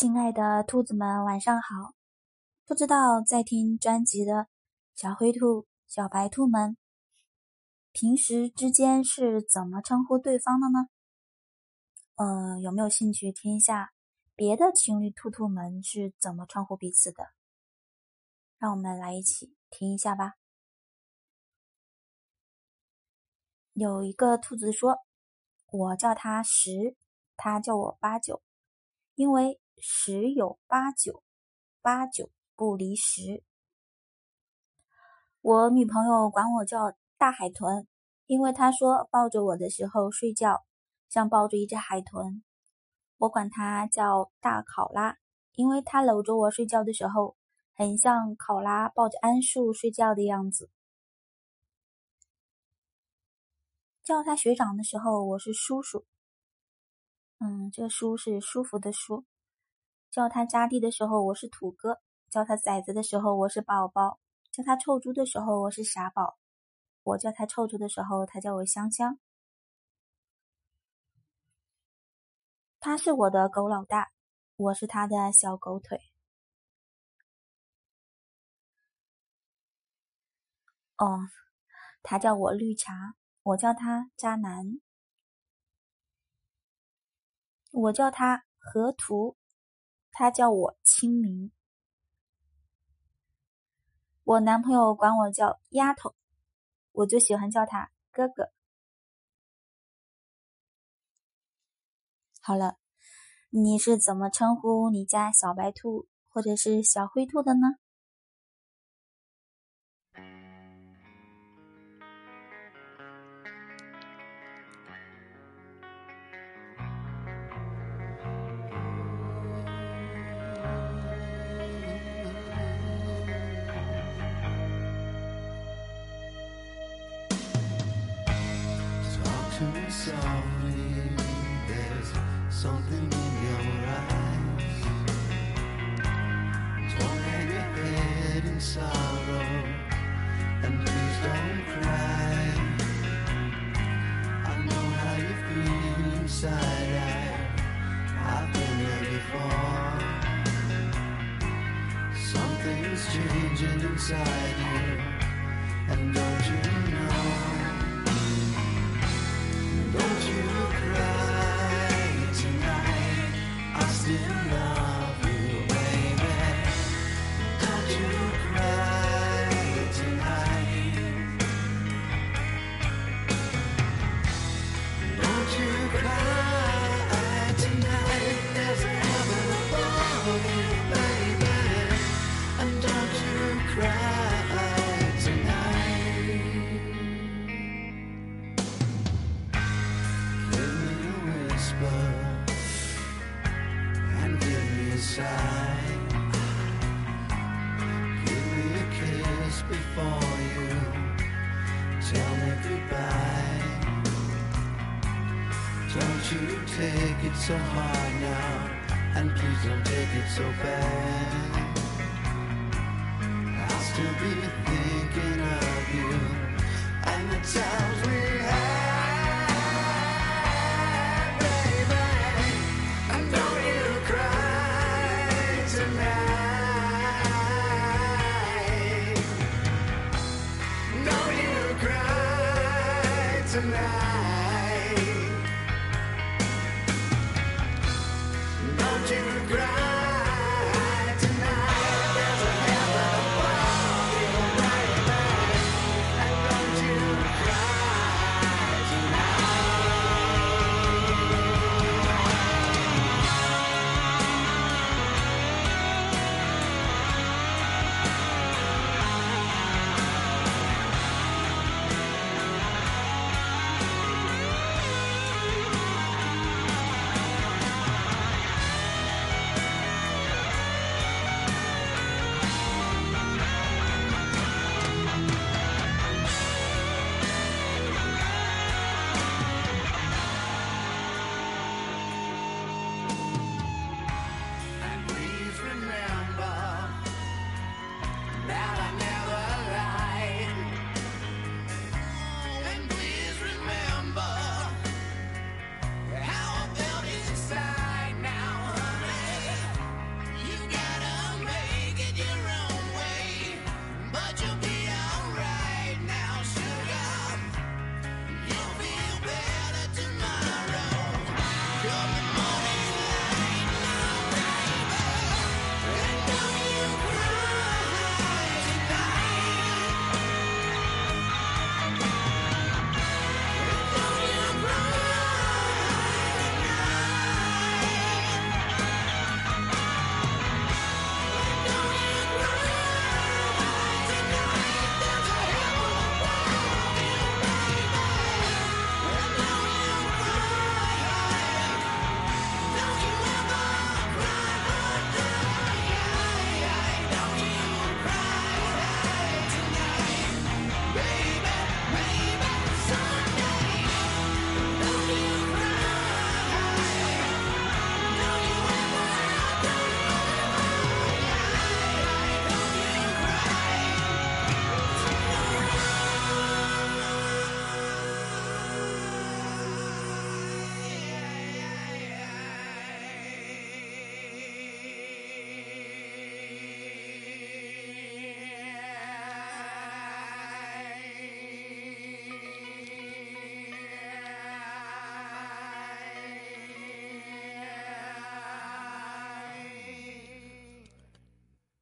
亲爱的兔子们，晚上好！不知道在听专辑的小灰兔、小白兔们，平时之间是怎么称呼对方的呢？呃，有没有兴趣听一下别的情侣兔兔们是怎么称呼彼此的？让我们来一起听一下吧。有一个兔子说：“我叫他十，他叫我八九，因为。”十有八九，八九不离十。我女朋友管我叫大海豚，因为她说抱着我的时候睡觉像抱着一只海豚。我管她叫大考拉，因为她搂着我睡觉的时候很像考拉抱着桉树睡觉的样子。叫他学长的时候，我是叔叔。嗯，这叔是舒服的舒。叫他家弟的时候，我是土哥；叫他崽子的时候，我是宝宝；叫他臭猪的时候，我是傻宝。我叫他臭臭的时候，他叫我香香。他是我的狗老大，我是他的小狗腿。哦，他叫我绿茶，我叫他渣男。我叫他河图。他叫我清明，我男朋友管我叫丫头，我就喜欢叫他哥哥。好了，你是怎么称呼你家小白兔或者是小灰兔的呢 There's something in your eyes. Don't hang your head in sorrow, and please don't cry. I know how you feel inside. I've been there before. Something's changing inside you, and don't you know? Take it so hard now, and please don't take it so bad be thinking of you and the times we had, baby. you cry tonight. you cry tonight.